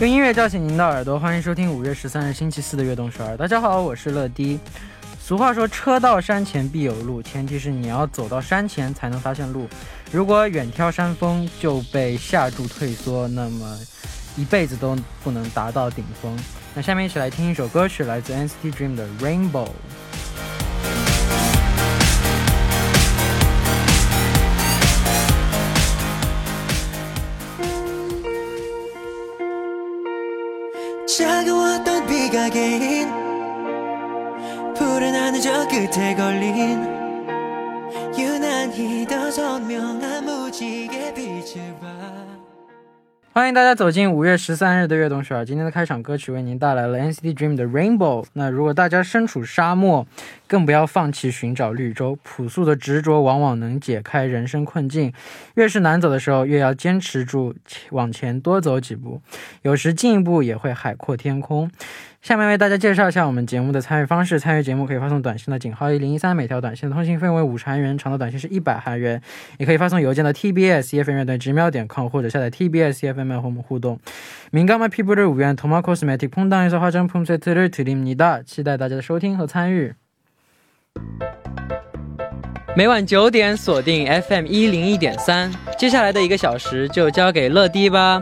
用音乐叫醒您的耳朵，欢迎收听五月十三日星期四的悦动十二。大家好，我是乐迪。俗话说，车到山前必有路，前提是你要走到山前才能发现路。如果远眺山峰就被吓住退缩，那么一辈子都不能达到顶峰。那下面一起来听一首歌曲，来自 NCT Dream 的《Rainbow》。欢迎大家走进五月十三日的悦动十二。今天的开场歌曲为您带来了 NCT Dream 的 Rainbow。那如果大家身处沙漠，更不要放弃寻找绿洲。朴素的执着往往能解开人生困境。越是难走的时候，越要坚持住，往前多走几步。有时进一步也会海阔天空。下面为大家介绍一下我们节目的参与方式。参与节目可以发送短信的井号一零一三，每条短信的通信费为五十韩元，长的短信是一百韩元。也可以发送邮件到 tbs efm 乐队直瞄点 com，或者下载 tbs efm 和我们互动。敏感的皮肤的五元 Toma Cosmetic 퐁당에서화장품세트를드립니다期待大家的收听和参与。每晚九点锁定 FM 一零一点三，接下来的一个小时就交给乐迪吧。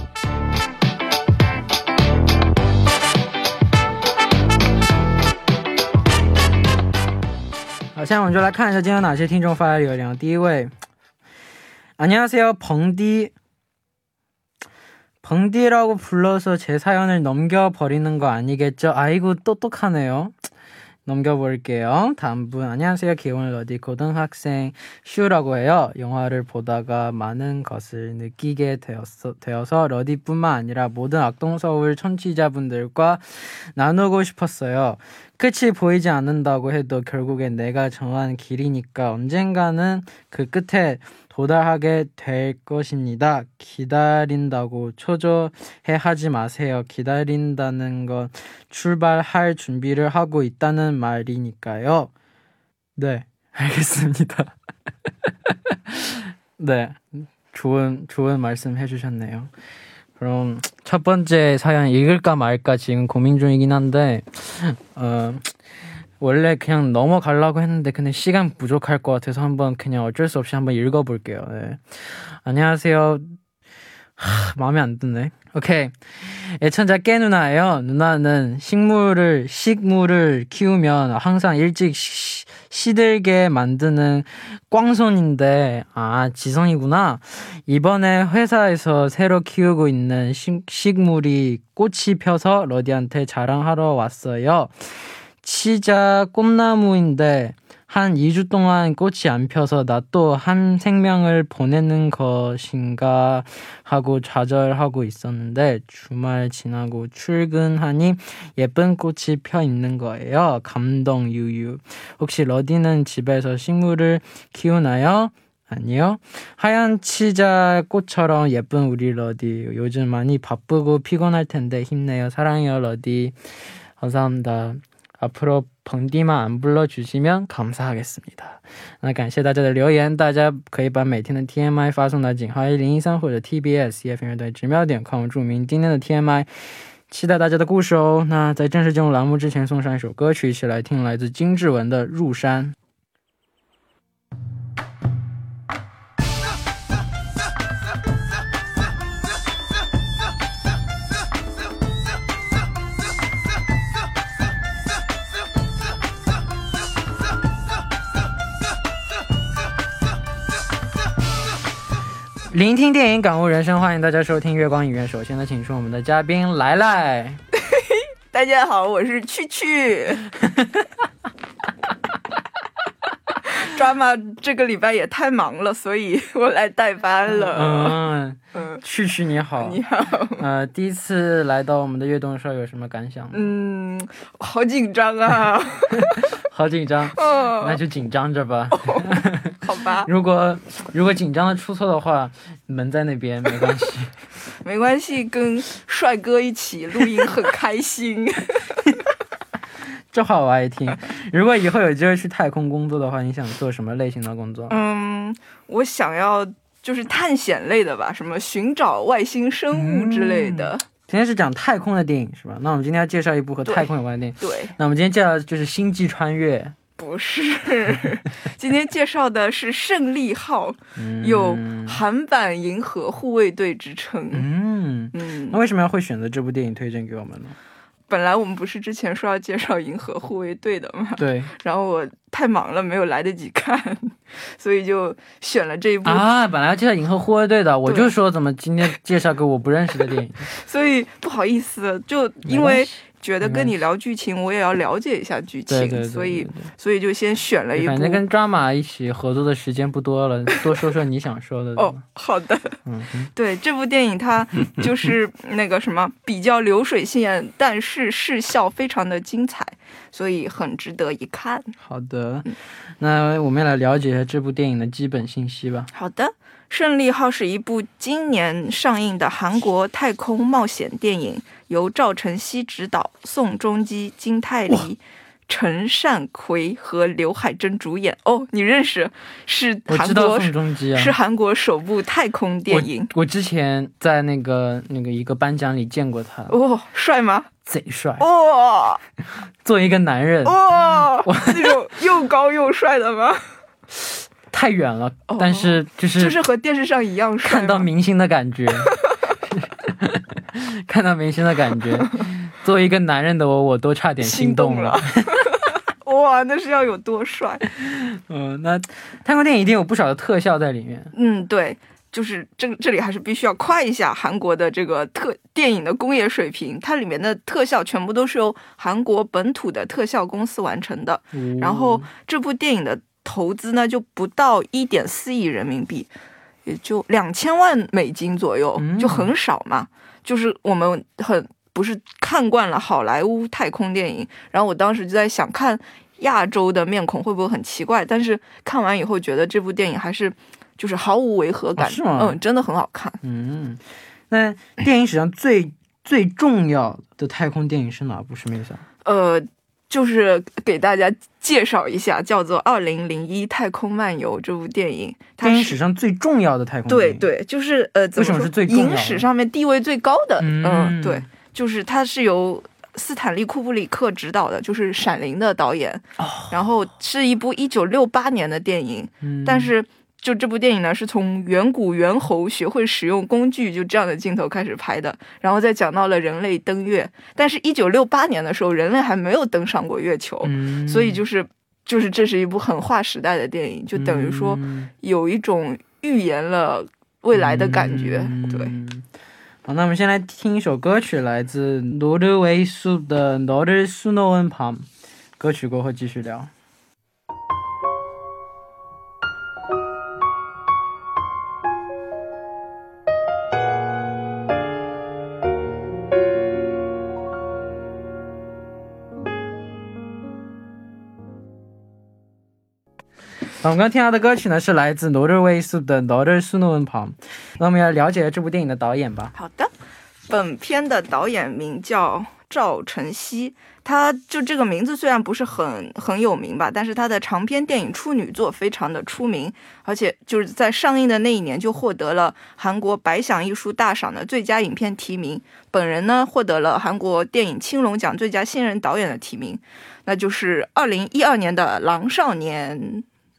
好，现在我们就来看一下今天有哪些听众发来留言。第一位，안녕하세요벙디벙디라고불러서제사연을넘겨버리는거아니겠죠아이고똑똑하네요 넘겨볼게요. 다음 분 안녕하세요. 기원을 어디 고등학생 슈라고 해요. 영화를 보다가 많은 것을 느끼게 되었어, 되어서 러디뿐만 아니라 모든 악동서울 청취자분들과 나누고 싶었어요. 끝이 보이지 않는다고 해도 결국엔 내가 정한 길이니까 언젠가는 그 끝에 도달하게 될 것입니다. 기다린다고 초조해 하지 마세요. 기다린다는 건 출발할 준비를 하고 있다는 말이니까요. 네, 알겠습니다. 네, 좋은, 좋은 말씀 해주셨네요. 그럼 첫 번째 사연 읽을까 말까 지금 고민 중이긴 한데, 어, 원래 그냥 넘어가려고 했는데 근데 시간 부족할 것 같아서 한번 그냥 어쩔 수 없이 한번 읽어볼게요. 네. 안녕하세요. 하, 마음에 안 드네. 오케이. 애천자 깨 누나예요. 누나는 식물을 식물을 키우면 항상 일찍 시, 시들게 만드는 꽝손인데 아 지성이구나. 이번에 회사에서 새로 키우고 있는 식, 식물이 꽃이 펴서 러디한테 자랑하러 왔어요. 치자 꽃나무인데 한 2주 동안 꽃이 안 펴서 나 또 한 생명을 보내는 것인가 하고 좌절하고 있었는데 주말 지나고 출근하니 예쁜 꽃이 펴 있는 거예요. 감동 유유. 혹시 러디는 집에서 식물을 키우나요? 아니요. 하얀 치자 꽃처럼 예쁜 우리 러디. 요즘 많이 바쁘고 피곤할 텐데 힘내요. 사랑해요, 러디. 감사합니다. 앞으로 벙디만 안 불러주시면 감사하겠습니다. 那感谢大家的留言，大家可以把每天的 TMI 发送到井号一零一三或者 TBS EFM 乐队直瞄点 com，注明今天的 TMI，期待大家的故事哦。那在正式进入栏目之前，送上一首歌曲，一起来听来自金志文的《入山》。 聆听电影，感悟人生，欢迎大家收听月光影院。首先呢，请出我们的嘉宾来来。大家好，我是趣趣。抓马这个礼拜也太忙了，所以我来代班了。嗯嗯，趣趣你好，你好。呃，第一次来到我们的悦动社有什么感想？嗯，好紧张啊，好紧张。哦，那就紧张着吧。好吧。如果如果紧张的出错的话，门在那边，没关系。没关系，跟帅哥一起录音很开心。这话我爱听。如果以后有机会去太空工作的话，你想做什么类型的工作？嗯，我想要就是探险类的吧，什么寻找外星生物之类的。今天是讲太空的电影是吧？那我们今天要介绍一部和太空有关的电影。对。那我们今天介绍的就是《星际穿越》。不是，今天介绍的是《胜利号》，有韩版《银河护卫队》之称。嗯嗯。那为什么要会选择这部电影推荐给我们呢？本来我们不是之前说要介绍《银河护卫队》的吗？对。然后我太忙了，没有来得及看，所以就选了这一部。啊，本来要介绍《银河护卫队》的，我就说怎么今天介绍个我不认识的电影。所以不好意思，就因为。觉得跟你聊剧情，我也要了解一下剧情，所以所以就先选了一部。反正跟抓马一起合作的时间不多了，多说说你想说的。哦，好的。嗯，对，这部电影它就是 那个什么，比较流水线，但是视效非常的精彩，所以很值得一看。好的，那我们来了解一下这部电影的基本信息吧。好的。《胜利号》是一部今年上映的韩国太空冒险电影，由赵晨曦执导，宋仲基、金泰梨、陈善奎和刘海珍主演。哦，你认识？是韩国宋仲基啊，是韩国首部太空电影。我之前在那个那个一个颁奖礼见过他。哦，帅吗？贼帅！哦，作为一个男人，哦，那种 又高又帅的吗？太远了，但是就是就是和电视上一样帅，看到明星的感觉，看到明星的感觉。作为一个男人的我，我都差点心动了。哇，那是要有多帅？嗯，那泰国电影一定有不少的特效在里面。嗯，对，就是这这里还是必须要夸一下韩国的这个特电影的工业水平，它里面的特效全部都是由韩国本土的特效公司完成的。然后这部电影的。投资呢就不到一点四亿人民币，也就两千万美金左右，就很少嘛。就是我们很不是看惯了好莱坞太空电影，然后我当时就在想，看亚洲的面孔会不会很奇怪？但是看完以后觉得这部电影还是就是毫无违和感，嗯，真的很好看。嗯，那电影史上最最重要的太空电影是哪部？什么意思？呃。就是给大家介绍一下，叫做《二零零一太空漫游》这部电影，电影史上最重要的太空对对，就是呃，为什么是最影史上面地位最高的？嗯，对，就是它是由斯坦利库布里克执导的，就是《闪灵》的导演，然后是一部一九六八年的电影，但是。就这部电影呢，是从远古猿猴学会使用工具就这样的镜头开始拍的，然后再讲到了人类登月。但是，一九六八年的时候，人类还没有登上过月球，所以就是就是这是一部很划时代的电影，就等于说有一种预言了未来的感觉。对，好，那我们先来听一首歌曲，来自挪威苏的《Northern Snow and Palm》。歌曲过后继续聊。我们刚听到的歌曲呢，是来自挪威苏的《Northern Snow and Palm》。那我们要了解这部电影的导演吧。好的，本片的导演名叫赵晨曦，他就这个名字虽然不是很很有名吧，但是他的长篇电影处女作非常的出名，而且就是在上映的那一年就获得了韩国百想艺术大赏的最佳影片提名。本人呢，获得了韩国电影青龙奖最佳新人导演的提名，那就是二零一二年的《狼少年》。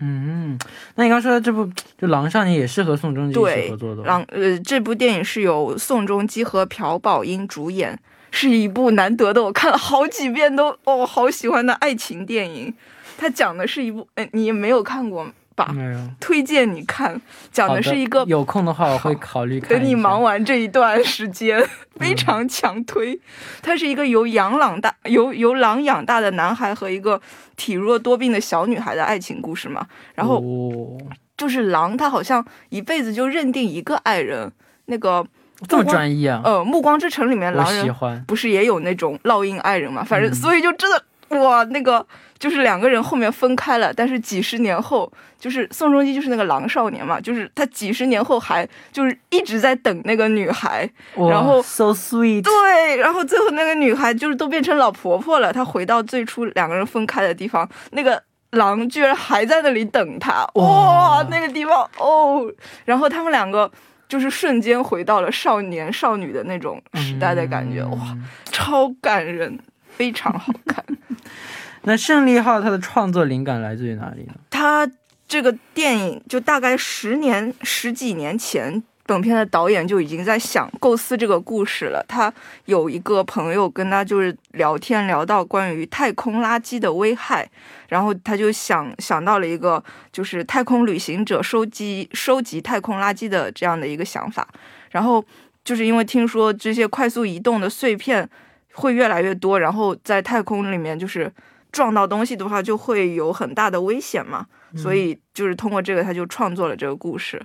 嗯，那你刚说的这部就《狼少年》也是和宋仲基一起合作的。狼呃，这部电影是由宋仲基和朴宝英主演，是一部难得的，我看了好几遍都哦好喜欢的爱情电影。它讲的是一部，呃，你也没有看过吧。推荐你看，讲的是一个有空的话，我会考虑看。等你忙完这一段时间，非常强推。它是一个由养狼大由由狼养大的男孩和一个体弱多病的小女孩的爱情故事嘛。然后哦就是狼，他好像一辈子就认定一个爱人。那个这么专一啊，呃，《暮光之城》里面狼人喜欢。不是也有那种烙印爱人嘛？反正嗯所以就真的哇，那个就是两个人后面分开了，但是几十年后，就是宋仲基就是那个狼少年嘛，就是他几十年后还就是一直在等那个女孩，然后 so sweet，对，然后最后那个女孩就是都变成老婆婆了，她回到最初两个人分开的地方，那个。狼居然还在那里等她，哇。哇，那个地方哦，然后他们两个就是瞬间回到了少年少女的那种时代的感觉，嗯。哇，超感人，非常好看。那胜利号它的创作灵感来自于哪里呢？他这个电影就大概十年十几年前，本片的导演就已经在想构思这个故事了。他有一个朋友跟他就是聊天聊到关于太空垃圾的危害，然后他就想想到了一个就是太空旅行者收集收集太空垃圾的这样的一个想法，然后就是因为听说这些快速移动的碎片会越来越多，然后在太空里面就是撞到东西的话，就会有很大的危险嘛。所以就是通过这个，他就创作了这个故事。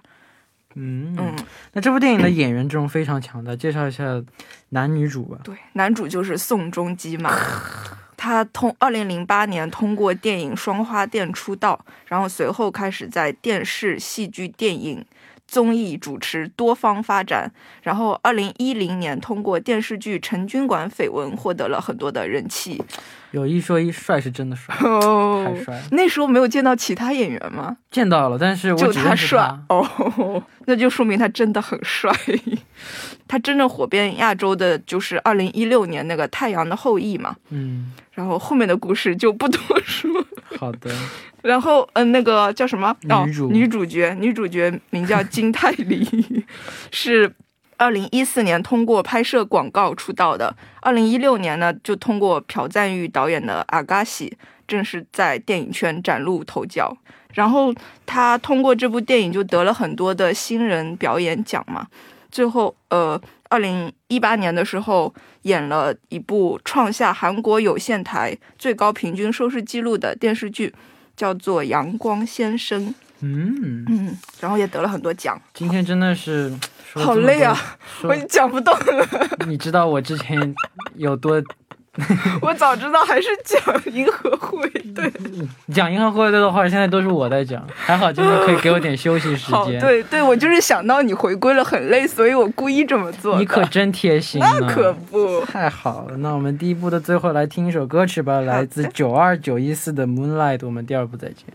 嗯嗯，那这部电影的演员阵容非常强大，介绍一下男女主吧。对，男主就是宋仲基嘛。他通二零零八年通过电影《双花店》出道，然后随后开始在电视、戏剧、电影、综艺主持多方发展。然后二零一零年通过电视剧《陈军馆绯闻》获得了很多的人气。有一说一，帅是真的帅，哦太帅了。那时候没有见到其他演员吗？见到了，但是我就他帅。哦，那就说明他真的很帅。他真正火遍亚洲的就是二零一六年那个《太阳的后裔》嘛，嗯，然后后面的故事就不多说。好的。然后，嗯、那个叫什么？哦女主，女主角，女主角名叫金泰梨，是二零一四年通过拍摄广告出道的。二零一六年呢，就通过朴赞玉导演的《阿嘎西》正式在电影圈崭露头角。然后他通过这部电影就得了很多的新人表演奖嘛。最后，呃，二零一八年的时候演了一部创下韩国有线台最高平均收视记录的电视剧，叫做《阳光先生》。嗯，嗯，然后也得了很多奖，今天真的是好累啊！多！我说讲不动了。你知道我之前有多 我早知道还是讲银河会队。讲银河护卫队的话，现在都是我在讲，还好今天可以给我点休息时，间。对对，我就是想到你回归了很累，所以我故意这么做。你可真贴心呢。那可不。太好了，那我们第一部的最后来听一首歌曲吧，来自九二九一四的《Moonlight》。我们第二部再见。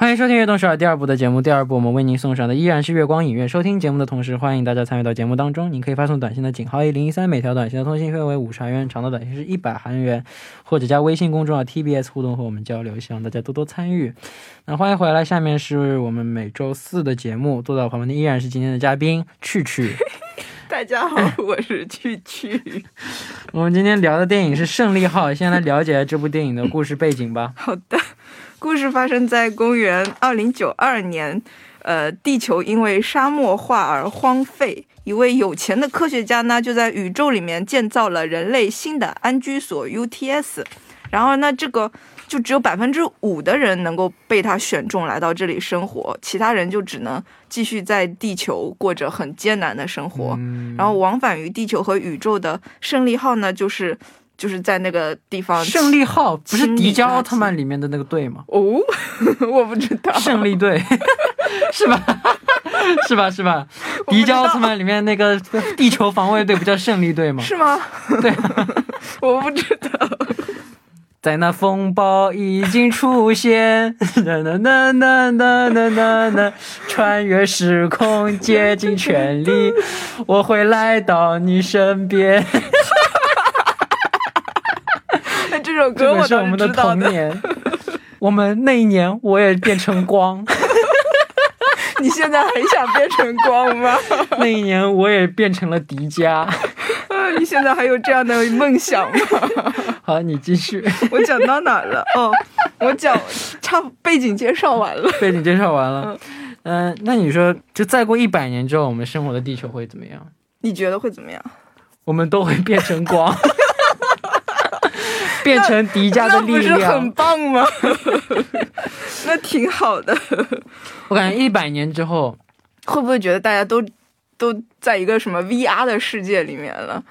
欢迎收听《悦动十二》第二部的节目。第二部我们为您送上的依然是月光影院。收听节目的同时，欢迎大家参与到节目当中。您可以发送短信的井号一零一三，每条短信的通信费为五十韩元，长的短信是一百韩元，或者加微信公众号 TBS 互动和我们交流。希望大家多多参与。那欢迎回来，下面是我们每周四的节目。坐在我旁边的依然是今天的嘉宾趣趣。大家好，我是趣趣。我们今天聊的电影是《胜利号》，先来了解这部电影的故事背景吧。好的，故事发生在公元二零九二年，呃，地球因为沙漠化而荒废。一位有钱的科学家呢，就在宇宙里面建造了人类新的安居所 UTS。然后呢，这个就只有百分之五的人能够被他选中来到这里生活，其他人就只能继续在地球过着很艰难的生活。嗯然后往返于地球和宇宙的胜利号呢，就是就是在那个地方，胜利号不是迪迦奥特曼里面的那个队吗？哦，我不知道，胜利队 是吧？是吧？是吧？迪迦奥特曼里面那个地球防卫队不叫胜利队吗？是吗？对，我不知道。在那风暴已经出现，呐呐呐呐呐呐呐，穿越时空，竭尽全力，我会来到你身边。那这首歌我是我们的。童年。我们那一年，我也变成光。你现在很想变成光吗？那一年，我也变成了迪迦。啊你现在还有这样的梦想吗？好，你继续。我讲到哪了？哦，我讲差背景介绍完了。背景介绍完了，嗯、那你说，就再过一百年之后，我们生活的地球会怎么样？你觉得会怎么样？我们都会变成光，变成迪迦的力量不是很。棒吗？那挺好的。我感觉一百年之后，会不会觉得大家都都在一个什么 VR 的世界里面了？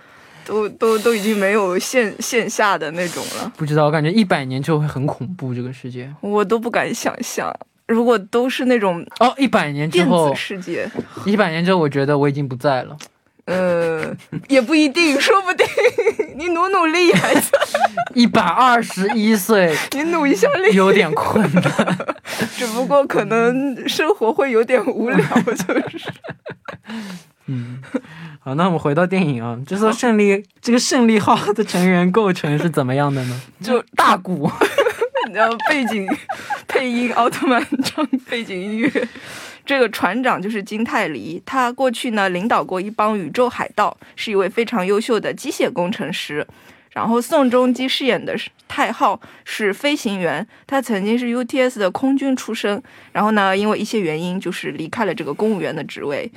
都都都已经没有线线下的那种了，不知道，我感觉一百年之后会很恐怖，这个世界。我都不敢想象。如果都是那种哦，一百年之电后子，世界，一百年之后，我觉得我已经不在了。呃，也不一定，说不定 你努努力，孩子，一百二十一岁，你努一下力，有点困难。只不过可能生活会有点无聊，就是。嗯，好，那我们回到电影啊，就说胜利这个胜利号的成员构成是怎么样的呢？就大鼓，然后背景配音奥特曼唱背景音乐。这个船长就是金泰梨，他过去呢领导过一帮宇宙海盗，是一位非常优秀的机械工程师。然后宋仲基饰演的是太浩是飞行员，他曾经是 UTS 的空军出身，然后呢因为一些原因就是离开了这个公务员的职位。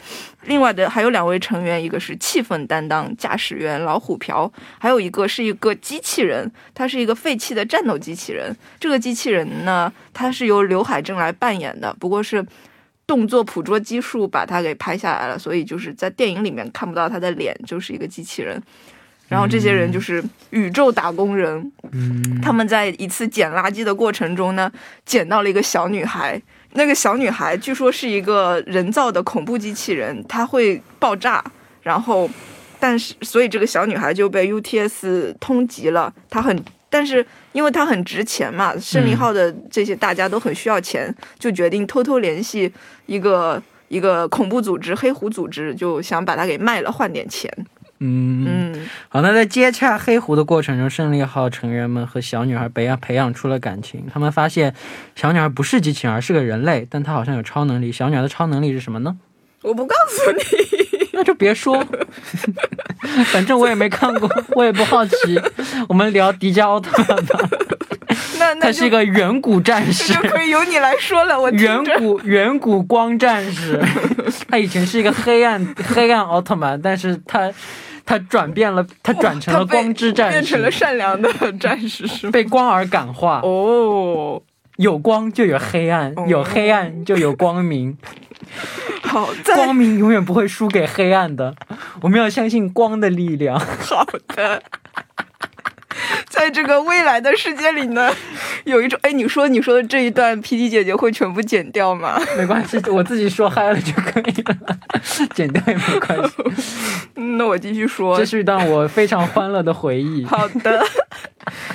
另外的还有两位成员，一个是气氛担当驾驶员老虎瓢，还有一个是一个机器人，他是一个废弃的战斗机器人。这个机器人呢，它是由刘海镇来扮演的，不过是动作捕捉技术把它给拍下来了，所以就是在电影里面看不到他的脸，就是一个机器人。然后这些人就是宇宙打工人，嗯，他们在一次捡垃圾的过程中呢，捡到了一个小女孩。那个小女孩据说是一个人造的恐怖机器人，它会爆炸，然后，但是所以这个小女孩就被 UTS 通缉了。她很，但是因为她很值钱嘛，胜利号的这些大家都很需要钱，就决定偷偷联系一个一个恐怖组织黑狐组织，就想把它给卖了换点钱。嗯嗯好，那在接洽黑狐的过程中，胜利号成员们和小女孩培养培养出了感情。他们发现小女孩不是机器人，而是个人类，但她好像有超能力。小女孩的超能力是什么呢？我不告诉你。那就别说，反正我也没看过，我也不好奇。我们聊迪迦奥特曼吧，那那他是一个远古战士这，就可以由你来说了。我远古远古光战士。他以前是一个黑暗黑暗奥特曼，但是他他转变了，他转成了光之战士变成了，善良的战士，是吗？被光而感化。哦，有光就有黑暗，哦有黑暗就有光明，好，在光明永远不会输给黑暗的。我们要相信光的力量。好的。在这个未来的世界里呢，有一种哎，你说你说的这一段，PD 姐姐会全部剪掉吗？没关系，我自己说嗨了就可以了，剪掉也没关系。嗯 那我继续说这。是一段我非常欢乐的回忆。好的，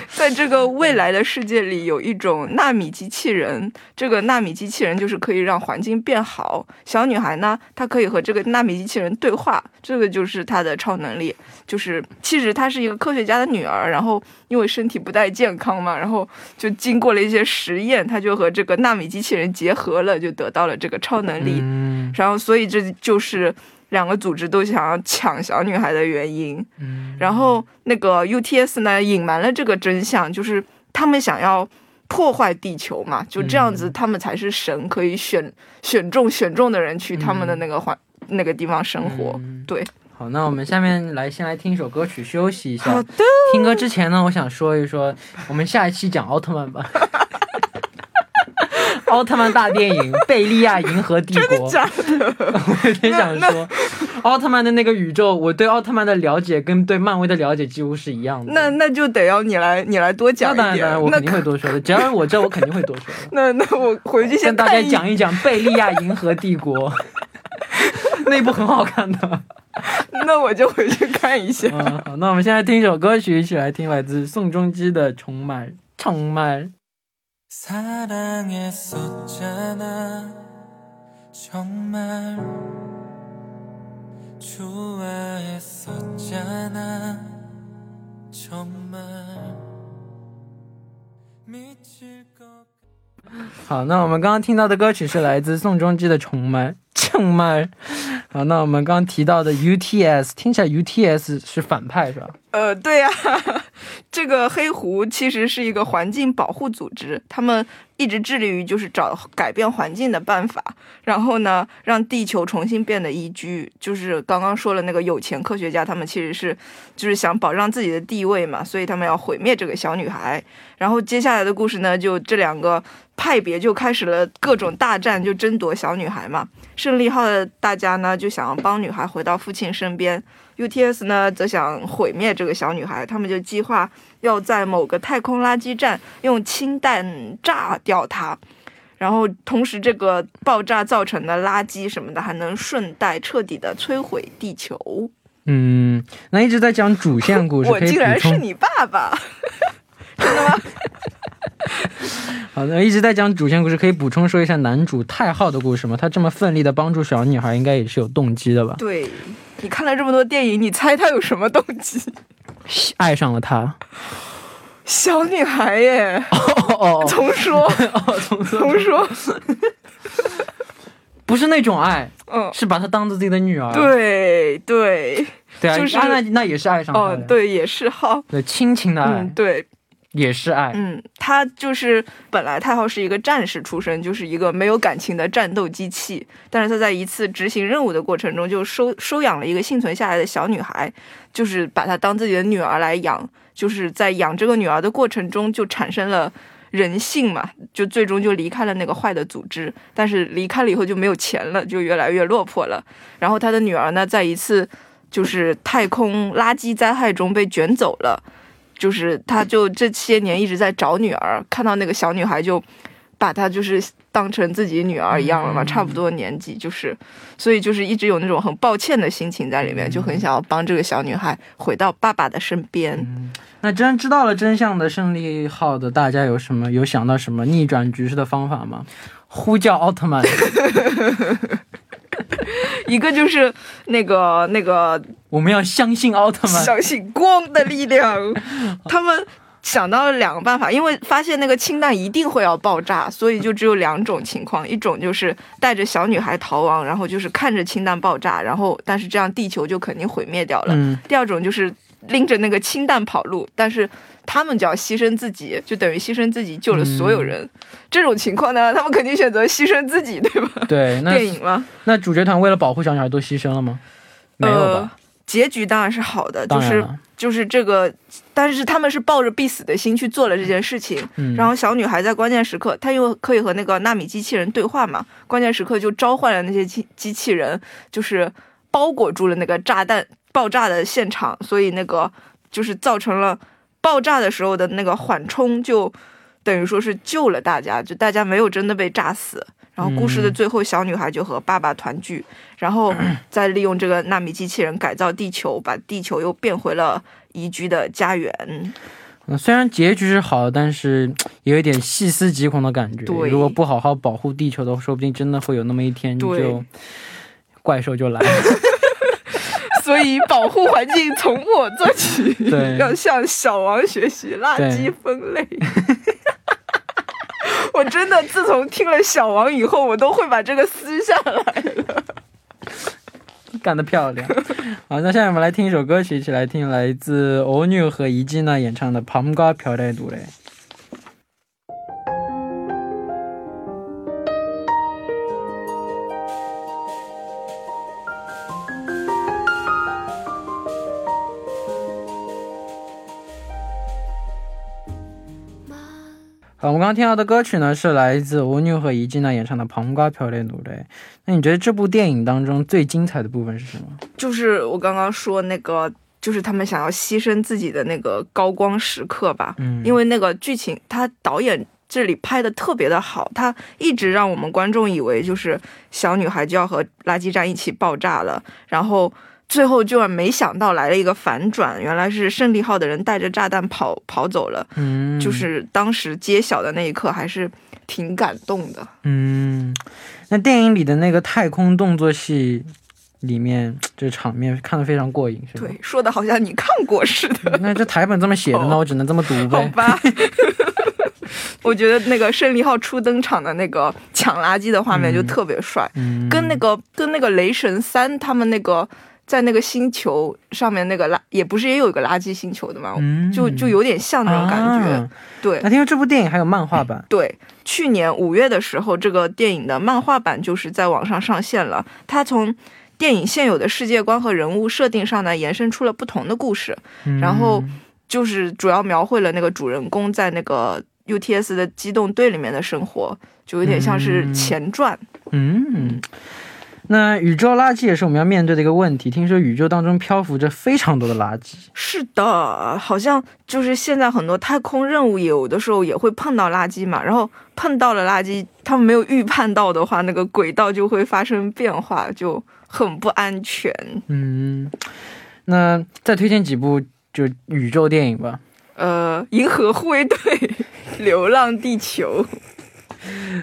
在这个未来的世界里，有一种纳米机器人。这个纳米机器人就是可以让环境变好。小女孩呢，她可以和这个纳米机器人对话，这个就是她的超能力。就是其实她是一个科学家的女儿，然后因为身体不太健康嘛，然后就经过了一些实验，他就和这个纳米机器人结合了，就得到了这个超能力。嗯然后，所以这就是两个组织都想要抢小女孩的原因。嗯然后那个 UTS 呢，隐瞒了这个真相，就是他们想要破坏地球嘛，就这样子，嗯他们才是神，可以选选中选中的人去他们的那个环、那个地方生活。嗯对，好，那我们下面来先来听一首歌曲休息一下好。的，听歌之前呢，我想说一说，我们下一期讲奥特曼吧。奥特曼大电影《贝利亚银河帝国》，假的，我有点想说，奥特曼的那个宇宙，我对奥特曼的了解跟对漫威的了解几乎是一样的。那那就得要你来，你来多讲一当然，当然，我点。那肯定会多说的。只要我这，我肯定会多说的。那那我回去先跟大家讲一讲《贝利亚银河帝国》，那部很好看的。那我就回去看一下。嗯，好，那我们现在听一首歌曲，一起来听来自宋仲基的《充满充满》。 사랑했었잖아 정말 좋아했었잖아 정말 미칠 것 好，那我们刚刚听到的歌曲是来自宋仲基的《充满 充满》。好，那我们刚刚提到的 UTS，听起来 UTS 是反派是吧？呃，对呀、这个黑狐其实是一个环境保护组织，他们一直致力于就是找改变环境的办法，然后呢，让地球重新变得宜居。就是刚刚说了那个有钱科学家，他们其实是就是想保障自己的地位嘛，所以他们要毁灭这个小女孩。然后接下来的故事呢，就这两个派别就开始了各种大战，就争夺小女孩嘛。胜利号的大家呢，就想要帮女孩回到父亲身边。UTS 呢，则想毁灭这个小女孩，他们就计划要在某个太空垃圾站用氢弹炸掉她，然后同时这个爆炸造成的垃圾什么的，还能顺带彻底的摧毁地球。嗯，那一直在讲主线故事，我竟然。是你爸爸，真的吗？好的，一直在讲主线故事，可以补充说一下男主太浩的故事吗？他这么奋力的帮助小女孩，应该也是有动机的吧？对，你看了这么多电影，你猜他有什么动机？爱上了他。小女孩耶，哦哦哦重说，哦，重说 重说，不是那种爱，嗯，是把她当做自己的女儿。对对，对啊，就是啊那那也是爱上她的。，哦对，也是哈，对，亲情的爱、嗯，对，也是爱。嗯，他就是本来太浩是一个战士出身，就是一个没有感情的战斗机器，但是他在一次执行任务的过程中，就收收养了一个幸存下来的小女孩，就是把她当自己的女儿来养，就是在养这个女儿的过程中，就产生了。人性嘛，就最终就离开了那个坏的组织，但是离开了以后就没有钱了，就越来越落魄了。然后他的女儿呢，在一次就是太空垃圾灾害中被卷走了，就是他就这些年一直在找女儿，看到那个小女孩就把她就是当成自己女儿一样了嘛，嗯差不多年纪，就是所以就是一直有那种很抱歉的心情在里面，就很想要帮这个小女孩回到爸爸的身边。那真知道了真相的胜利号的大家有什么有想到什么逆转局势的方法吗？呼叫奥特曼，一个就是那个那个我们要相信奥特曼。相信光的力量。他们想到了两个办法，因为发现那个氢弹一定会要爆炸，所以就只有两种情况：一种就是带着小女孩逃亡，然后就是看着氢弹爆炸，然后但是这样地球就肯定毁灭掉了；嗯，第二种就是拎着那个氢弹跑路，但是。他们就要牺牲自己，就等于牺牲自己救了所有人。这种情况呢，他们肯定选择牺牲自己，对吧？对，那电影吗？那主角团为了保护小女孩都牺牲了吗？没有呃吧？，结局当然是好的，就是就是这个，但是他们是抱着必死的心去做了这件事情。嗯，然后小女孩在关键时刻，她又可以和那个纳米机器人对话嘛，关键时刻就召唤了那些机机器人，就是包裹住了那个炸弹爆炸的现场，所以那个就是造成了爆炸的时候的那个缓冲，就等于说是救了大家，就大家没有真的被炸死。然后故事的嗯最后，小女孩就和爸爸团聚，然后 再利用这个纳米机器人改造地球，把地球又变回了宜居的家园。嗯虽然结局是好的，但是也有一点细思极恐的感觉。对如果不好好保护地球的话，说不定真的会有那么一天对就怪兽就来了。所以保护环境从我做起，要向小王学习垃圾分类。我真的自从听了小王以后，我都会把这个撕下来了。干得漂亮！好，那下面我们来听一首歌曲，一起来听来自欧女和怡静娜演唱的《旁瓜飘带度嘞》。好，我们刚刚听到的歌曲呢，是来自吴牛和怡静呢演唱的《旁瓜瓢亮努力》。那你觉得这部电影当中最精彩的部分是什么？就是我刚刚说那个，就是他们想要牺牲自己的那个高光时刻吧。嗯，因为那个剧情，他导演这里拍的特别的好，他一直让我们观众以为就是小女孩就要和垃圾站一起爆炸了，然后。最后居然没想到来了一个反转，原来是胜利号的人带着炸弹跑跑走了，嗯，就是当时揭晓的那一刻还是挺感动的。嗯，那电影里的那个太空动作戏里面，这场面看得非常过瘾，是吧？对，说的好像你看过似的，那这台本这么写的，那我只能这么读呗。好吧。我觉得那个胜利号初登场的那个抢垃圾的画面就特别帅，嗯，跟那个跟那个雷神三他们那个在那个星球上面那个垃，也不是也有一个垃圾星球的嘛？嗯就就有点像那种感觉。啊对那听说这部电影还有漫画版，对，去年五月的时候，这个电影的漫画版就是在网上上线了。它从电影现有的世界观和人物设定上呢，延伸出了不同的故事，嗯然后就是主要描绘了那个主人公在那个 UTS 的机动队里面的生活，就有点像是嗯前传。嗯，那宇宙垃圾也是我们要面对的一个问题。听说宇宙当中漂浮着非常多的垃圾。是的，好像就是现在很多太空任务有的时候也会碰到垃圾嘛，然后碰到了垃圾，他们没有预判到的话，那个轨道就会发生变化，就很不安全。嗯，那再推荐几部就宇宙电影吧。呃，银河护卫队、流浪地球。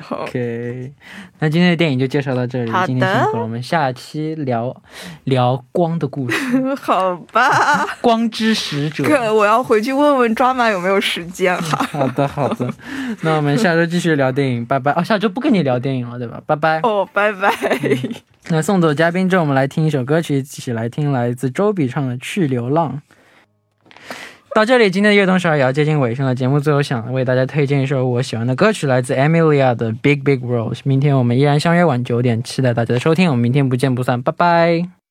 好，OK，那今天的电影就介绍到这里。好的今天辛苦了，我们下期聊聊光的故事，好吧，光之使者。哥，我要回去问问抓马有没有时间哈。好的，好的。那我们下周继续聊电影，拜拜。哦，下周不跟你聊电影了，对吧？拜拜。哦，拜拜。那送走嘉宾之后，我们来听一首歌曲，一起来听来自周笔畅的《去流浪》。到这里，今天的悦动十二也要接近尾声了。节目最后想为大家推荐一首我喜欢的歌曲，来自 Emilia 的《Big Big World》。明天我们依然相约晚九点，期待大家的收听。我们明天不见不散，拜拜。